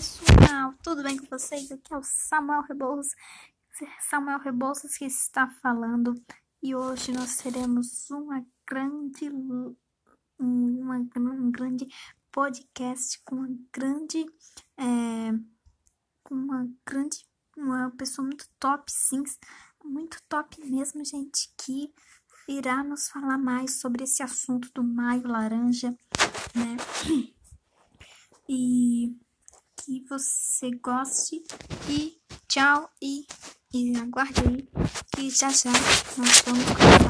pessoal, tudo bem com vocês? Aqui é o Samuel Rebouças, Samuel Rebouças que está falando e hoje nós teremos uma grande, uma, um grande podcast com uma grande, é, com uma grande, uma pessoa muito top, sim, muito top mesmo, gente, que irá nos falar mais sobre esse assunto do maio laranja, né? E que você goste. E tchau. E, e aguarde aí que já já nós vamos começar.